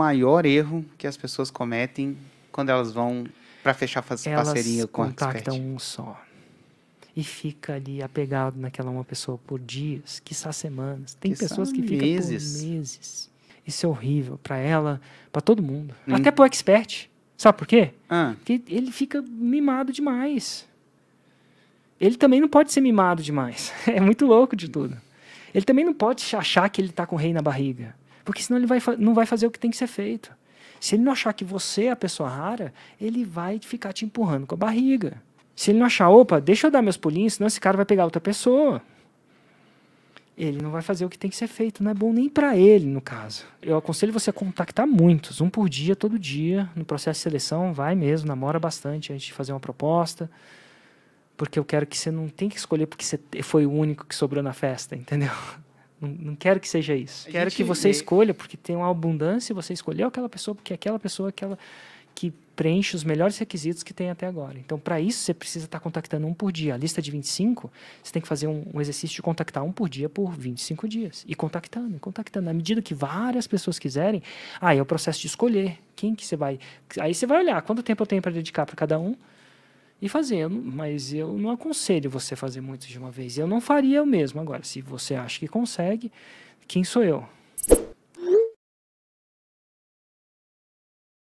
maior erro que as pessoas cometem quando elas vão para fechar Elas parceria com a contactam expert? um só. E fica ali apegado naquela uma pessoa por dias, quiçá semanas. Tem Quiçá pessoas que ficam meses. por meses. Isso é horrível para ela, para todo mundo. Hum. Até pro expert. Sabe por quê? Ah, Porque ele fica mimado demais. Ele também não pode ser mimado demais. É muito louco de tudo. Ele também não pode achar que ele está com o rei na barriga. Porque senão ele vai não vai fazer o que tem que ser feito. Se ele não achar que você é a pessoa rara, ele vai ficar te empurrando com a barriga. Se ele não achar, opa, deixa eu dar meus pulinhos, senão esse cara vai pegar outra pessoa. Ele não vai fazer o que tem que ser feito. Não é bom nem para ele, no caso. Eu aconselho você a contactar muitos, um por dia, todo dia. No processo de seleção, vai mesmo, namora bastante antes de fazer uma proposta. Porque eu quero que você não tenha que escolher porque você foi o único que sobrou na festa, entendeu? Não, não quero que seja isso. A quero que você vê- escolha porque tem uma abundância e você escolheu aquela pessoa porque aquela pessoa é aquela que preenche os melhores requisitos que tem até agora. Então, para isso, você precisa estar contactando um por dia. A lista de 25, você tem que fazer um, um exercício de contactar um por dia por 25 dias. E contactando, e contactando. À medida que várias pessoas quiserem, aí é o processo de escolher quem que você vai... Aí você vai olhar quanto tempo eu tenho para dedicar para cada um e não- Mas eu não aconselho você fazer muitos de uma vez. Eu não faria o mesmo. Agora, se você acha que consegue, quem sou eu?